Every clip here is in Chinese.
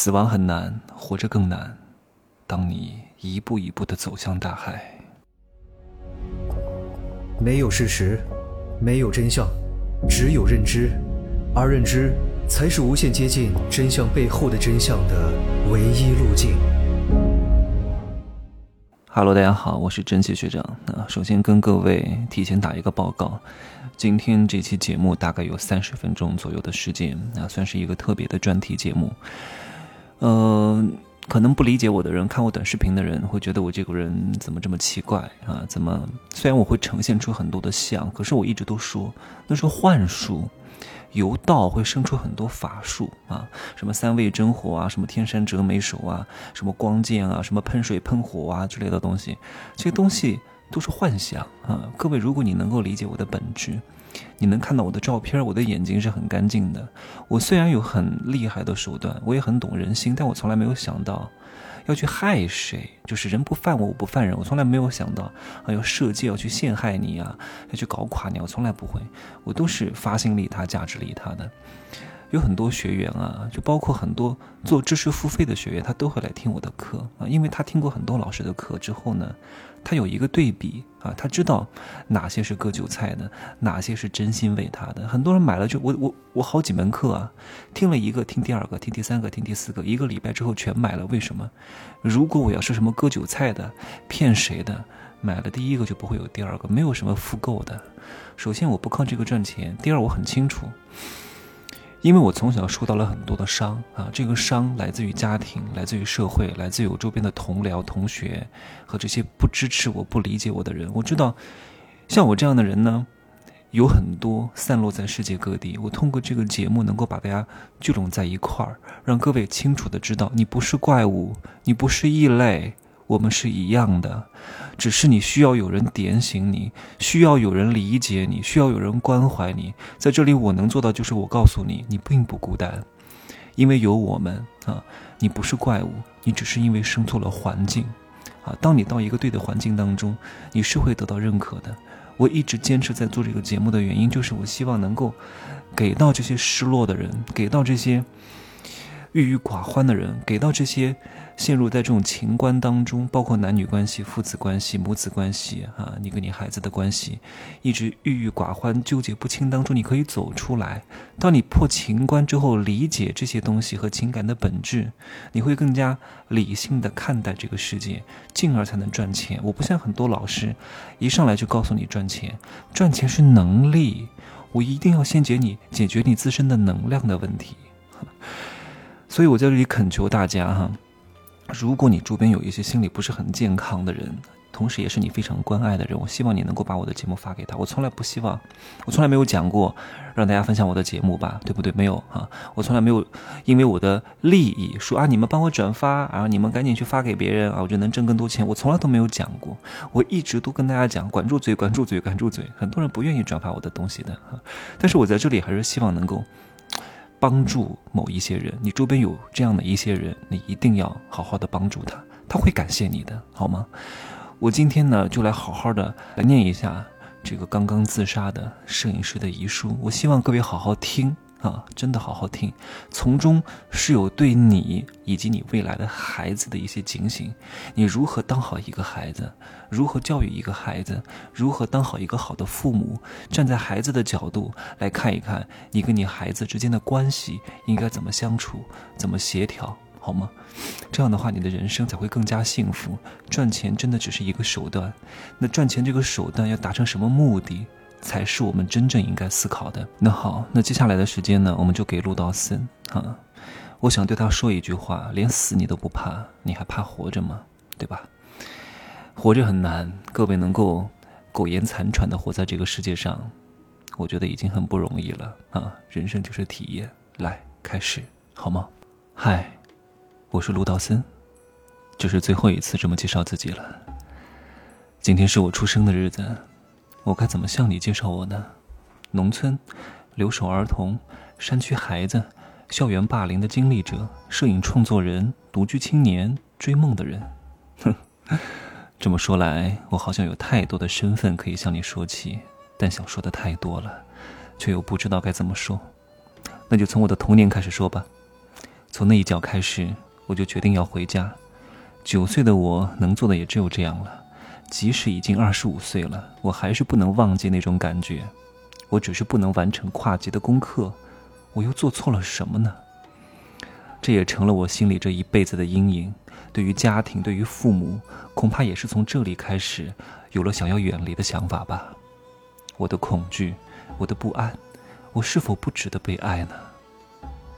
死亡很难，活着更难。当你一步一步的走向大海，没有事实，没有真相，只有认知，而认知才是无限接近真相背后的真相的唯一路径。Hello，大家好，我是真奇学长。那首先跟各位提前打一个报告，今天这期节目大概有三十分钟左右的时间，那算是一个特别的专题节目。嗯，可能不理解我的人，看我短视频的人会觉得我这个人怎么这么奇怪啊？怎么？虽然我会呈现出很多的像，可是我一直都说那是幻术，由道会生出很多法术啊，什么三味真火啊，什么天山折梅手啊，什么光剑啊，什么喷水喷火啊之类的东西，这些东西都是幻想啊。各位，如果你能够理解我的本质。你能看到我的照片，我的眼睛是很干净的。我虽然有很厉害的手段，我也很懂人心，但我从来没有想到要去害谁。就是人不犯我，我不犯人。我从来没有想到啊，要设计要去陷害你啊，要去搞垮你。我从来不会，我都是发心利他、价值利他的。有很多学员啊，就包括很多做知识付费的学员，他都会来听我的课啊，因为他听过很多老师的课之后呢。他有一个对比啊，他知道哪些是割韭菜的，哪些是真心为他的。很多人买了就我我我好几门课啊，听了一个，听第二个，听第三个，听第四个，一个礼拜之后全买了。为什么？如果我要是什么割韭菜的、骗谁的，买了第一个就不会有第二个，没有什么复购的。首先我不靠这个赚钱，第二我很清楚。因为我从小受到了很多的伤啊，这个伤来自于家庭，来自于社会，来自于我周边的同僚、同学和这些不支持我、不理解我的人。我知道，像我这样的人呢，有很多散落在世界各地。我通过这个节目，能够把大家聚拢在一块儿，让各位清楚的知道，你不是怪物，你不是异类。我们是一样的，只是你需要有人点醒你，需要有人理解你，需要有人关怀你。在这里，我能做到就是我告诉你，你并不孤单，因为有我们啊。你不是怪物，你只是因为生错了环境啊。当你到一个对的环境当中，你是会得到认可的。我一直坚持在做这个节目的原因，就是我希望能够给到这些失落的人，给到这些郁郁寡欢的人，给到这些。陷入在这种情关当中，包括男女关系、父子关系、母子关系啊，你跟你孩子的关系，一直郁郁寡欢、纠结不清当中，你可以走出来。当你破情关之后，理解这些东西和情感的本质，你会更加理性的看待这个世界，进而才能赚钱。我不像很多老师，一上来就告诉你赚钱，赚钱是能力，我一定要先解你解决你自身的能量的问题。所以我在这里恳求大家哈。如果你周边有一些心理不是很健康的人，同时也是你非常关爱的人，我希望你能够把我的节目发给他。我从来不希望，我从来没有讲过让大家分享我的节目吧，对不对？没有啊，我从来没有因为我的利益说啊，你们帮我转发，然后你们赶紧去发给别人啊，我就能挣更多钱。我从来都没有讲过，我一直都跟大家讲，管住嘴，管住嘴，管住嘴。很多人不愿意转发我的东西的哈，但是我在这里还是希望能够。帮助某一些人，你周边有这样的一些人，你一定要好好的帮助他，他会感谢你的，好吗？我今天呢，就来好好的来念一下这个刚刚自杀的摄影师的遗书，我希望各位好好听。啊，真的好好听，从中是有对你以及你未来的孩子的一些警醒。你如何当好一个孩子？如何教育一个孩子？如何当好一个好的父母？站在孩子的角度来看一看，你跟你孩子之间的关系应该怎么相处，怎么协调，好吗？这样的话，你的人生才会更加幸福。赚钱真的只是一个手段，那赚钱这个手段要达成什么目的？才是我们真正应该思考的。那好，那接下来的时间呢，我们就给陆道森啊，我想对他说一句话：连死你都不怕，你还怕活着吗？对吧？活着很难，各位能够苟延残喘的活在这个世界上，我觉得已经很不容易了啊！人生就是体验，来开始好吗？嗨，我是陆道森，这是最后一次这么介绍自己了。今天是我出生的日子。我该怎么向你介绍我呢？农村，留守儿童，山区孩子，校园霸凌的经历者，摄影创作人，独居青年，追梦的人。哼，这么说来，我好像有太多的身份可以向你说起，但想说的太多了，却又不知道该怎么说。那就从我的童年开始说吧。从那一脚开始，我就决定要回家。九岁的我能做的也只有这样了。即使已经二十五岁了，我还是不能忘记那种感觉。我只是不能完成跨级的功课，我又做错了什么呢？这也成了我心里这一辈子的阴影。对于家庭，对于父母，恐怕也是从这里开始，有了想要远离的想法吧。我的恐惧，我的不安，我是否不值得被爱呢？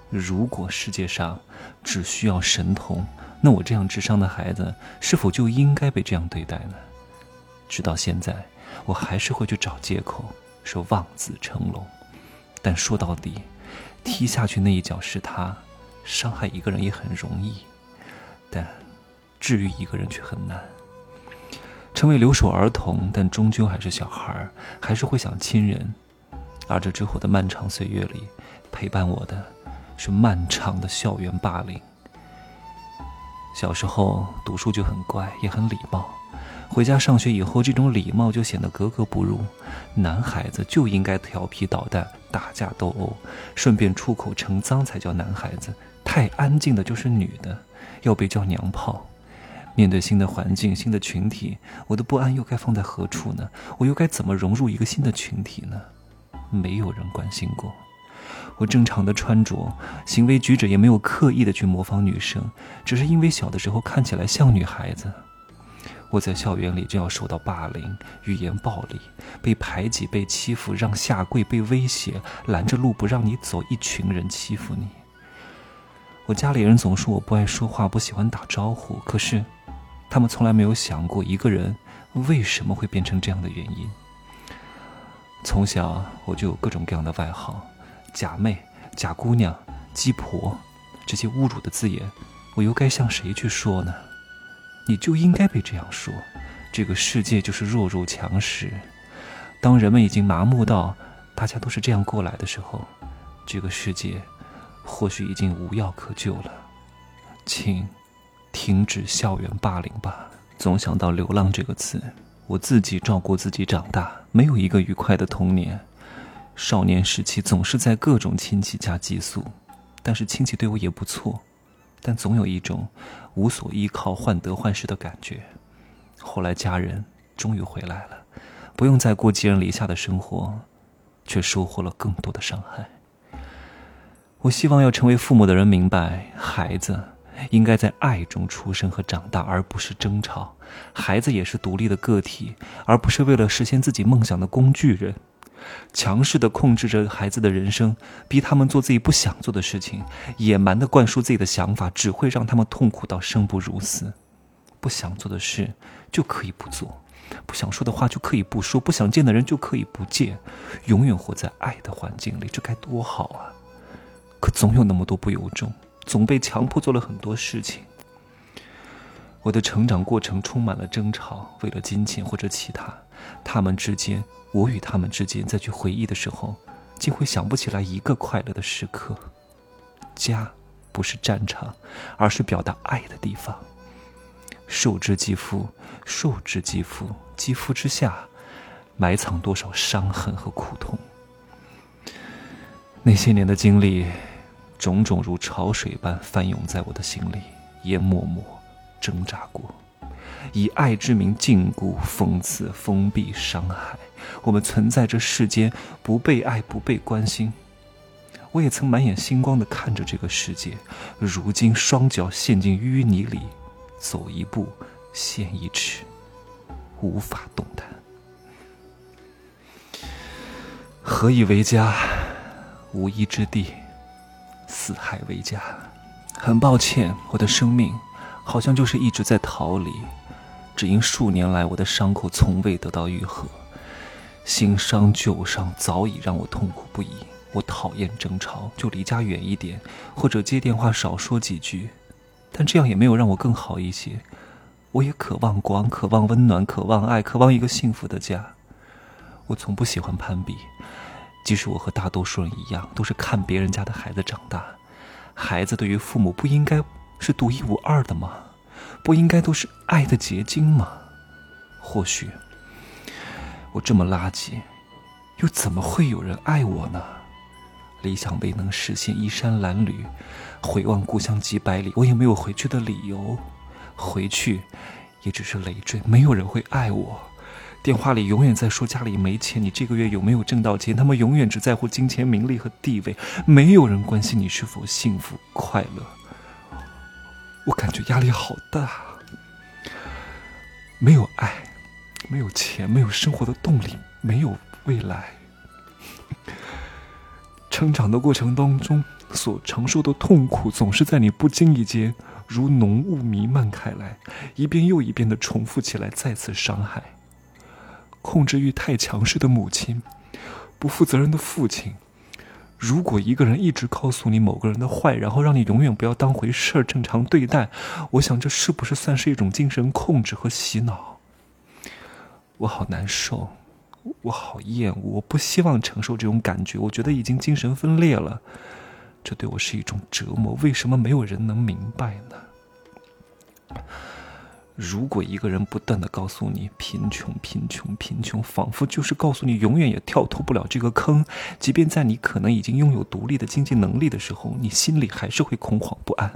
如果世界上只需要神童，那我这样智商的孩子，是否就应该被这样对待呢？直到现在，我还是会去找借口。说望子成龙，但说到底，踢下去那一脚是他，伤害一个人也很容易，但治愈一个人却很难。成为留守儿童，但终究还是小孩还是会想亲人。而这之后的漫长岁月里，陪伴我的是漫长的校园霸凌。小时候读书就很乖，也很礼貌。回家上学以后，这种礼貌就显得格格不入。男孩子就应该调皮捣蛋、打架斗殴，顺便出口成脏才叫男孩子。太安静的就是女的，要被叫娘炮。面对新的环境、新的群体，我的不安又该放在何处呢？我又该怎么融入一个新的群体呢？没有人关心过。我正常的穿着、行为举止也没有刻意的去模仿女生，只是因为小的时候看起来像女孩子。我在校园里就要受到霸凌、语言暴力，被排挤、被欺负，让下跪、被威胁、拦着路不让你走，一群人欺负你。我家里人总说我不爱说话，不喜欢打招呼，可是，他们从来没有想过一个人为什么会变成这样的原因。从小我就有各种各样的外号，假妹、假姑娘、鸡婆，这些侮辱的字眼，我又该向谁去说呢？你就应该被这样说，这个世界就是弱肉强食。当人们已经麻木到大家都是这样过来的时候，这个世界或许已经无药可救了。请停止校园霸凌吧。总想到“流浪”这个词，我自己照顾自己长大，没有一个愉快的童年。少年时期总是在各种亲戚家寄宿，但是亲戚对我也不错。但总有一种无所依靠、患得患失的感觉。后来家人终于回来了，不用再过寄人篱下的生活，却收获了更多的伤害。我希望要成为父母的人明白，孩子应该在爱中出生和长大，而不是争吵。孩子也是独立的个体，而不是为了实现自己梦想的工具人。强势的控制着孩子的人生，逼他们做自己不想做的事情，野蛮的灌输自己的想法，只会让他们痛苦到生不如死。不想做的事就可以不做，不想说的话就可以不说，不想见的人就可以不见，永远活在爱的环境里，这该多好啊！可总有那么多不由衷，总被强迫做了很多事情。我的成长过程充满了争吵，为了金钱或者其他，他们之间。我与他们之间再去回忆的时候，竟会想不起来一个快乐的时刻。家不是战场，而是表达爱的地方。受之肌肤，受之肌肤，肌肤之下，埋藏多少伤痕和苦痛。那些年的经历，种种如潮水般翻涌在我的心里，也默默挣扎过。以爱之名禁锢、讽刺、封闭、伤害，我们存在这世间，不被爱，不被关心。我也曾满眼星光的看着这个世界，如今双脚陷进淤泥里，走一步陷一尺，无法动弹。何以为家？无依之地，四海为家。很抱歉，我的生命好像就是一直在逃离。只因数年来我的伤口从未得到愈合，新伤旧伤早已让我痛苦不已。我讨厌争吵，就离家远一点，或者接电话少说几句。但这样也没有让我更好一些。我也渴望光，渴望温暖，渴望爱，渴望一个幸福的家。我从不喜欢攀比，即使我和大多数人一样，都是看别人家的孩子长大。孩子对于父母不应该是独一无二的吗？不应该都是爱的结晶吗？或许我这么垃圾，又怎么会有人爱我呢？理想未能实现，衣衫褴褛，回望故乡几百里，我也没有回去的理由。回去，也只是累赘，没有人会爱我。电话里永远在说家里没钱，你这个月有没有挣到钱？他们永远只在乎金钱、名利和地位，没有人关心你是否幸福快乐。我感觉压力好大，没有爱，没有钱，没有生活的动力，没有未来。成长的过程当中所承受的痛苦，总是在你不经意间如浓雾弥漫开来，一遍又一遍的重复起来，再次伤害。控制欲太强势的母亲，不负责任的父亲。如果一个人一直告诉你某个人的坏，然后让你永远不要当回事儿，正常对待，我想这是不是算是一种精神控制和洗脑？我好难受，我好厌恶，我不希望承受这种感觉。我觉得已经精神分裂了，这对我是一种折磨。为什么没有人能明白呢？如果一个人不断的告诉你贫穷、贫穷、贫穷，仿佛就是告诉你永远也跳脱不了这个坑，即便在你可能已经拥有独立的经济能力的时候，你心里还是会恐慌不安。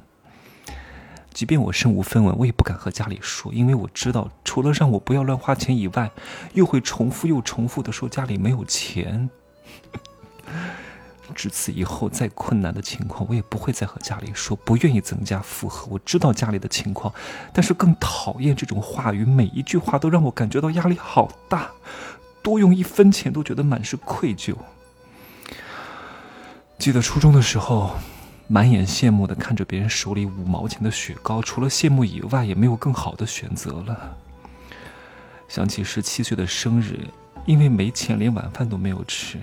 即便我身无分文，我也不敢和家里说，因为我知道，除了让我不要乱花钱以外，又会重复又重复的说家里没有钱。至此以后，再困难的情况，我也不会再和家里说，不愿意增加负荷。我知道家里的情况，但是更讨厌这种话语，每一句话都让我感觉到压力好大，多用一分钱都觉得满是愧疚。记得初中的时候，满眼羡慕的看着别人手里五毛钱的雪糕，除了羡慕以外，也没有更好的选择了。想起十七岁的生日，因为没钱，连晚饭都没有吃。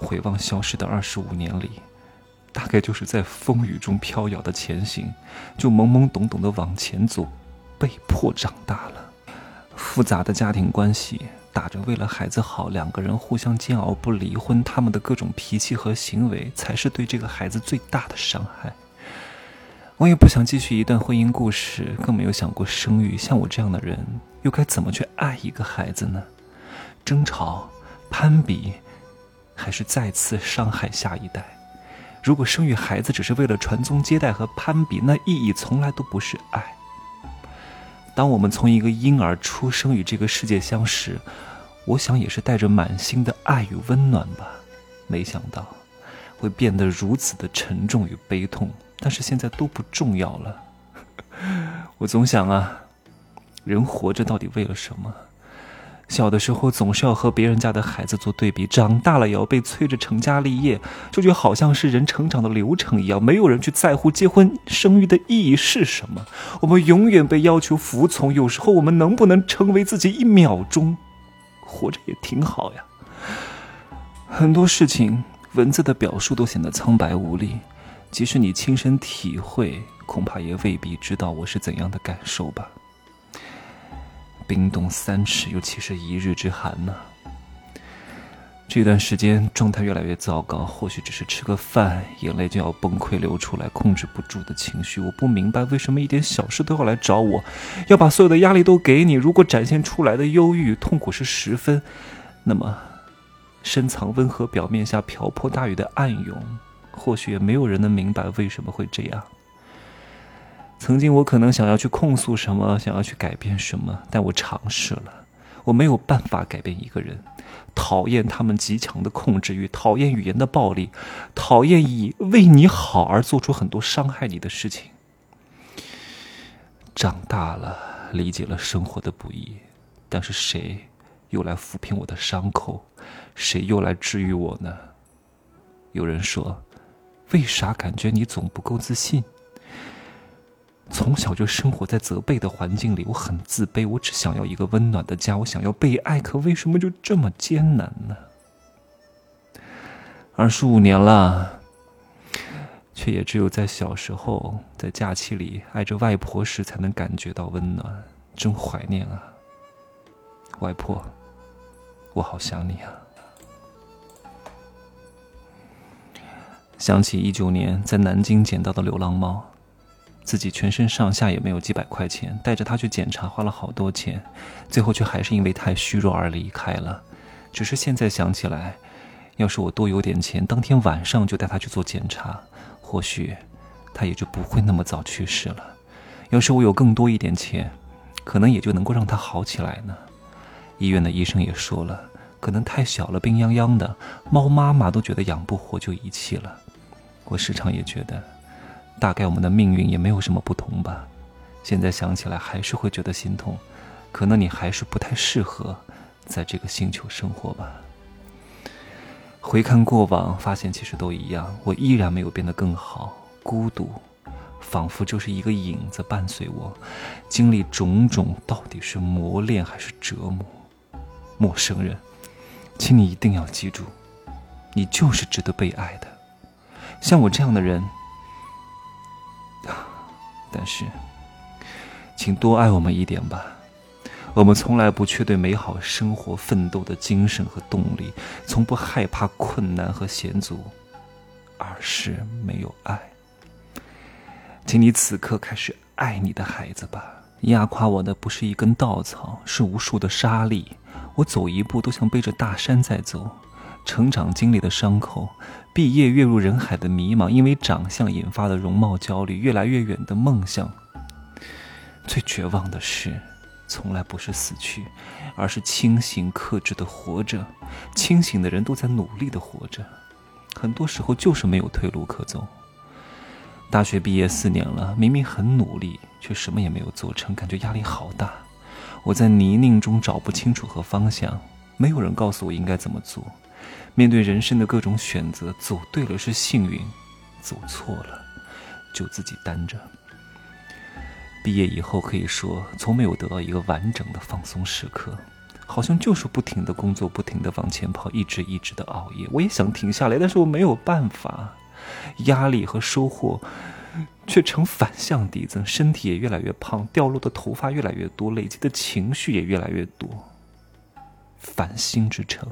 回望消失的二十五年里，大概就是在风雨中飘摇的前行，就懵懵懂懂的往前走，被迫长大了。复杂的家庭关系，打着为了孩子好，两个人互相煎熬不离婚，他们的各种脾气和行为，才是对这个孩子最大的伤害。我也不想继续一段婚姻故事，更没有想过生育。像我这样的人，又该怎么去爱一个孩子呢？争吵、攀比。还是再次伤害下一代。如果生育孩子只是为了传宗接代和攀比，那意义从来都不是爱。当我们从一个婴儿出生与这个世界相识，我想也是带着满心的爱与温暖吧。没想到会变得如此的沉重与悲痛，但是现在都不重要了。我总想啊，人活着到底为了什么？小的时候总是要和别人家的孩子做对比，长大了也要被催着成家立业，这就好像是人成长的流程一样。没有人去在乎结婚生育的意义是什么，我们永远被要求服从。有时候我们能不能成为自己一秒钟，活着也挺好呀。很多事情文字的表述都显得苍白无力，即使你亲身体会，恐怕也未必知道我是怎样的感受吧。冰冻三尺，又岂是一日之寒呢？这段时间状态越来越糟糕，或许只是吃个饭，眼泪就要崩溃流出来，控制不住的情绪。我不明白为什么一点小事都要来找我，要把所有的压力都给你。如果展现出来的忧郁痛苦是十分，那么深藏温和表面下瓢泼大雨的暗涌，或许也没有人能明白为什么会这样。曾经我可能想要去控诉什么，想要去改变什么，但我尝试了，我没有办法改变一个人。讨厌他们极强的控制欲，讨厌语言的暴力，讨厌以为你好而做出很多伤害你的事情。长大了，理解了生活的不易，但是谁又来抚平我的伤口？谁又来治愈我呢？有人说，为啥感觉你总不够自信？从小就生活在责备的环境里，我很自卑。我只想要一个温暖的家，我想要被爱，可为什么就这么艰难呢？二十五年了，却也只有在小时候，在假期里挨着外婆时，才能感觉到温暖。真怀念啊，外婆，我好想你啊！想起一九年在南京捡到的流浪猫。自己全身上下也没有几百块钱，带着他去检查花了好多钱，最后却还是因为太虚弱而离开了。只是现在想起来，要是我多有点钱，当天晚上就带他去做检查，或许他也就不会那么早去世了。要是我有更多一点钱，可能也就能够让他好起来呢。医院的医生也说了，可能太小了，病殃殃的，猫妈妈都觉得养不活就遗弃了。我时常也觉得，大概我们的命运也没有什么不同吧。现在想起来还是会觉得心痛，可能你还是不太适合在这个星球生活吧。回看过往，发现其实都一样，我依然没有变得更好，孤独。仿佛就是一个影子伴随我，经历种种，到底是磨练还是折磨？陌生人，请你一定要记住，你就是值得被爱的。像我这样的人，但是，请多爱我们一点吧。我们从来不缺对美好生活奋斗的精神和动力，从不害怕困难和险阻，而是没有爱。请你此刻开始爱你的孩子吧。压垮我的不是一根稻草，是无数的沙粒。我走一步都像背着大山在走。成长经历的伤口，毕业跃入人海的迷茫，因为长相引发的容貌焦虑，越来越远的梦想。最绝望的是，从来不是死去，而是清醒克制的活着。清醒的人都在努力的活着，很多时候就是没有退路可走。大学毕业四年了，明明很努力，却什么也没有做成，感觉压力好大。我在泥泞中找不清楚和方向，没有人告诉我应该怎么做。面对人生的各种选择，走对了是幸运，走错了就自己担着。毕业以后可以说从没有得到一个完整的放松时刻，好像就是不停的工作，不停的往前跑，一直一直的熬夜。我也想停下来，但是我没有办法。压力和收获，却成反向递增，身体也越来越胖，掉落的头发越来越多，累积的情绪也越来越多。繁星之城，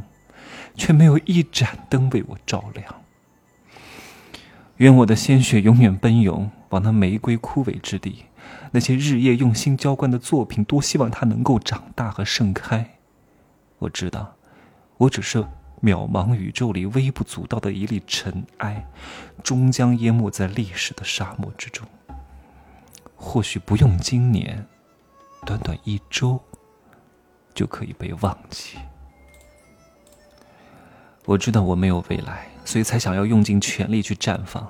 却没有一盏灯为我照亮。愿我的鲜血永远奔涌往那玫瑰枯萎之地，那些日夜用心浇灌的作品，多希望它能够长大和盛开。我知道，我只是。渺茫宇宙里微不足道的一粒尘埃，终将淹没在历史的沙漠之中。或许不用今年，短短一周，就可以被忘记。我知道我没有未来，所以才想要用尽全力去绽放。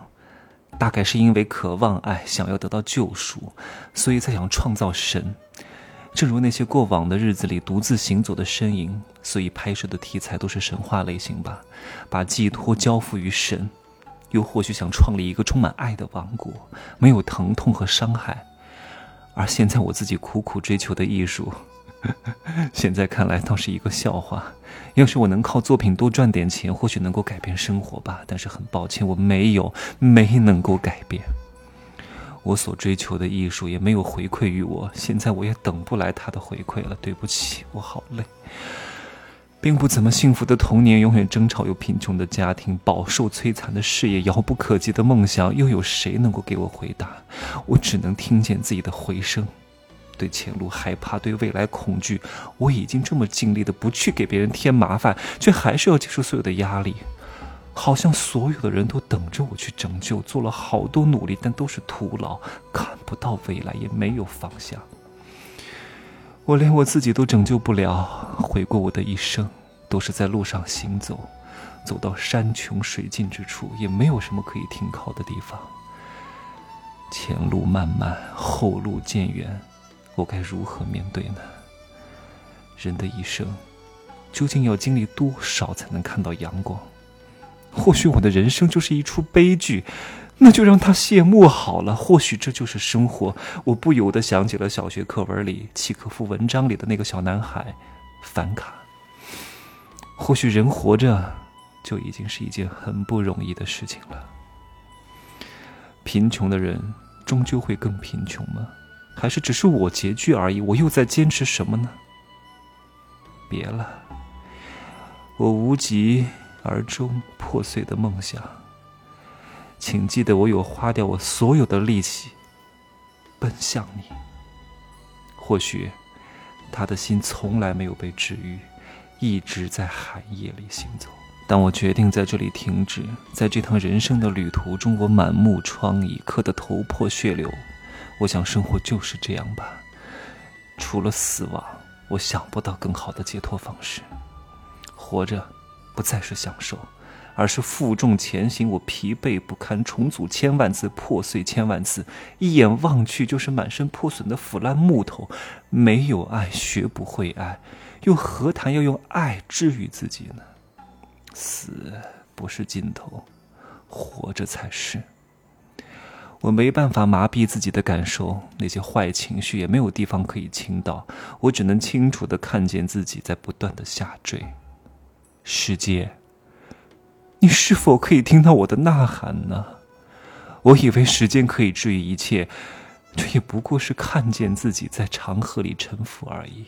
大概是因为渴望爱，想要得到救赎，所以才想创造神。正如那些过往的日子里独自行走的身影，所以拍摄的题材都是神话类型吧，把寄托交付于神，又或许想创立一个充满爱的王国，没有疼痛和伤害。而现在我自己苦苦追求的艺术，现在看来倒是一个笑话。要是我能靠作品多赚点钱，或许能够改变生活吧。但是很抱歉，我没有，没能够改变。我所追求的艺术也没有回馈于我，现在我也等不来他的回馈了。对不起，我好累。并不怎么幸福的童年，永远争吵又贫穷的家庭，饱受摧残的事业，遥不可及的梦想，又有谁能够给我回答？我只能听见自己的回声。对前路害怕，对未来恐惧。我已经这么尽力的不去给别人添麻烦，却还是要接受所有的压力。好像所有的人都等着我去拯救，做了好多努力，但都是徒劳，看不到未来，也没有方向。我连我自己都拯救不了，回过我的一生，都是在路上行走，走到山穷水尽之处，也没有什么可以停靠的地方。前路漫漫，后路渐远，我该如何面对呢？人的一生，究竟要经历多少才能看到阳光？或许我的人生就是一出悲剧，那就让它谢幕好了。或许这就是生活。我不由得想起了小学课文里契诃夫文章里的那个小男孩，凡卡。或许人活着就已经是一件很不容易的事情了。贫穷的人终究会更贫穷吗？还是只是我拮据而已？我又在坚持什么呢？别了，我无疾。而终破碎的梦想，请记得，我有花掉我所有的力气奔向你。或许，他的心从来没有被治愈，一直在寒夜里行走。当我决定在这里停止，在这趟人生的旅途中，我满目疮痍，磕得头破血流。我想，生活就是这样吧。除了死亡，我想不到更好的解脱方式。活着，不再是享受，而是负重前行。我疲惫不堪，重组千万次，破碎千万次，一眼望去就是满身破损的腐烂木头。没有爱，学不会爱，又何谈要用爱治愈自己呢？死不是尽头，活着才是。我没办法麻痹自己的感受，那些坏情绪也没有地方可以倾倒，我只能清楚的看见自己在不断的下坠。世界，你是否可以听到我的呐喊呢？我以为时间可以治愈一切，这也不过是看见自己在长河里沉浮而已。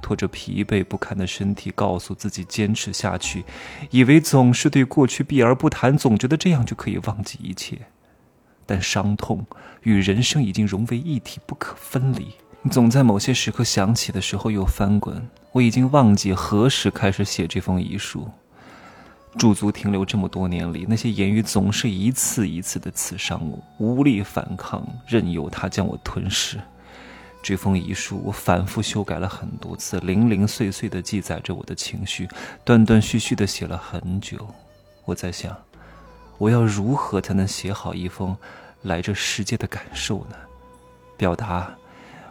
拖着疲惫不堪的身体，告诉自己坚持下去，以为总是对过去避而不谈，总觉得这样就可以忘记一切。但伤痛与人生已经融为一体，不可分离。总在某些时刻想起的时候又翻滚。我已经忘记何时开始写这封遗书，驻足停留这么多年里，那些言语总是一次一次的刺伤我，无力反抗，任由它将我吞噬。这封遗书，我反复修改了很多次，零零碎碎的记载着我的情绪，断断续续的写了很久。我在想，我要如何才能写好一封来这世界的感受呢？表达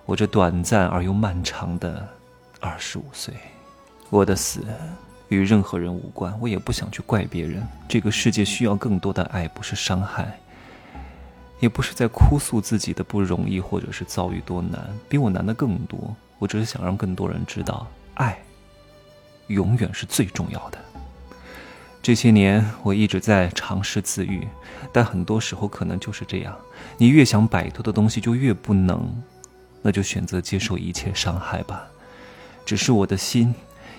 我这短暂而又漫长的二十五岁。我的死与任何人无关，我也不想去怪别人。这个世界需要更多的爱，不是伤害。也不是在哭诉自己的不容易，或者是遭遇多难，比我难的更多。我只是想让更多人知道，爱永远是最重要的。这些年，我一直在尝试自愈，但很多时候可能就是这样：你越想摆脱的东西，就越不能。那就选择接受一切伤害吧。只是我的心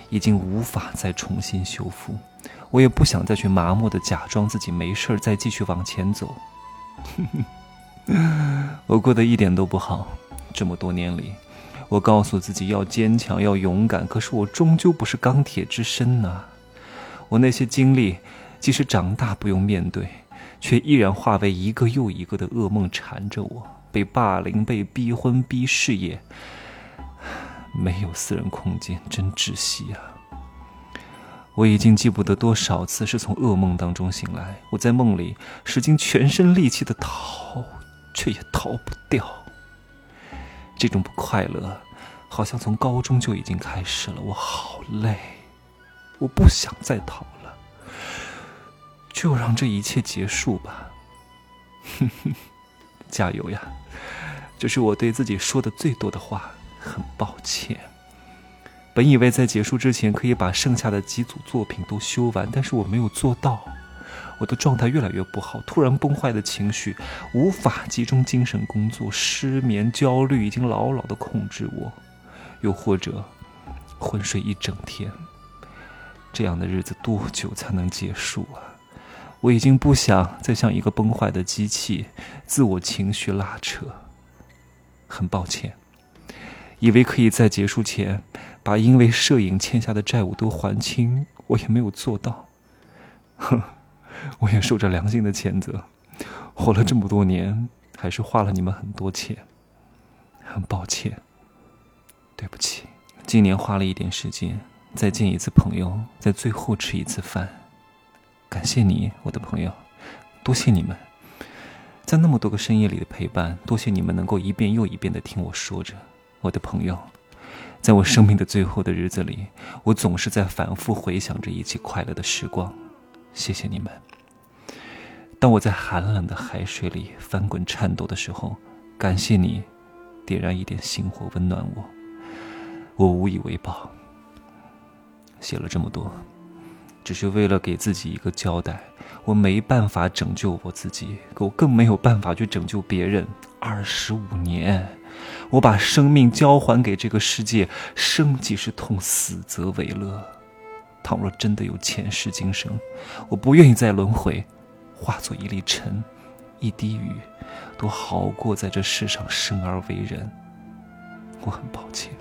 已经无法再重新修复，我也不想再去麻木的假装自己没事儿，再继续往前走。我过得一点都不好。这么多年里，我告诉自己要坚强，要勇敢，可是我终究不是钢铁之身呐。我那些经历，即使长大不用面对，却依然化为一个又一个的噩梦缠着我。被霸凌，被逼婚，逼事业，没有私人空间，真窒息啊！我已经记不得多少次是从噩梦当中醒来，我在梦里使尽全身力气的逃，却也逃不掉。这种不快乐，好像从高中就已经开始了。我好累，我不想再逃了，就让这一切结束吧。哼哼，加油呀！这是我对自己说的最多的话。很抱歉。本以为在结束之前可以把剩下的几组作品都修完，但是我没有做到。我的状态越来越不好，突然崩坏的情绪，无法集中精神工作，失眠、焦虑已经牢牢的控制我。又或者，昏睡一整天。这样的日子多久才能结束啊？我已经不想再像一个崩坏的机器，自我情绪拉扯。很抱歉，以为可以在结束前。把因为摄影欠下的债务都还清，我也没有做到。哼，我也受着良心的谴责。活了这么多年，还是花了你们很多钱。很抱歉，对不起。今年花了一点时间，再见一次朋友，在最后吃一次饭。感谢你，我的朋友，多谢你们，在那么多个深夜里的陪伴。多谢你们能够一遍又一遍的听我说着，我的朋友。在我生命的最后的日子里，我总是在反复回想着一起快乐的时光。谢谢你们。当我在寒冷的海水里翻滚颤抖的时候，感谢你，点燃一点星火温暖我。我无以为报。写了这么多，只是为了给自己一个交代。我没办法拯救我自己，我更没有办法去拯救别人。二十五年。我把生命交还给这个世界，生即是痛，死则为乐。倘若真的有前世今生，我不愿意再轮回，化作一粒尘，一滴雨，都好过在这世上生而为人。我很抱歉，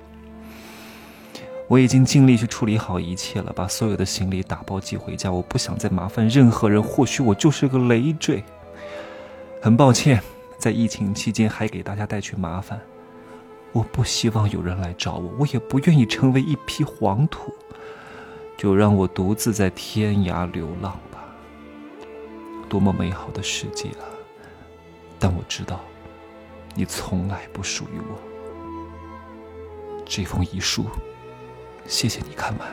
我已经尽力去处理好一切了，把所有的行李打包寄回家。我不想再麻烦任何人，或许我就是个累赘。很抱歉，在疫情期间还给大家带去麻烦。我不希望有人来找我，我也不愿意成为一匹黄土。就让我独自在天涯流浪吧。多么美好的世界啊！但我知道，你从来不属于我。这封遗书，谢谢你看完，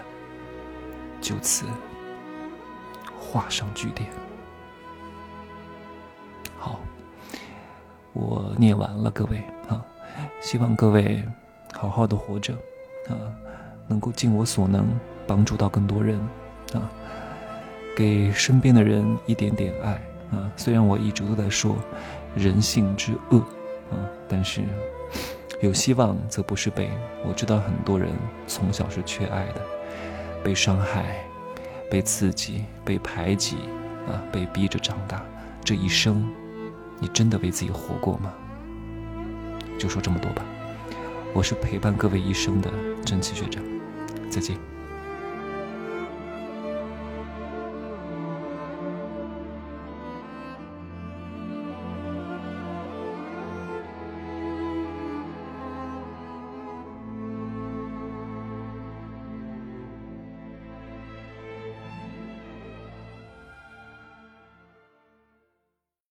就此画上句点。好，我念完了，各位啊，希望各位好好的活着啊，能够尽我所能。帮助到更多人，啊，给身边的人一点点爱，啊，虽然我一直都在说人性之恶，啊，但是有希望则不是被。我知道很多人从小是缺爱的，被伤害、被刺激、被排挤，啊，被逼着长大。这一生，你真的为自己活过吗？就说这么多吧。我是陪伴各位一生的真气学长，再见。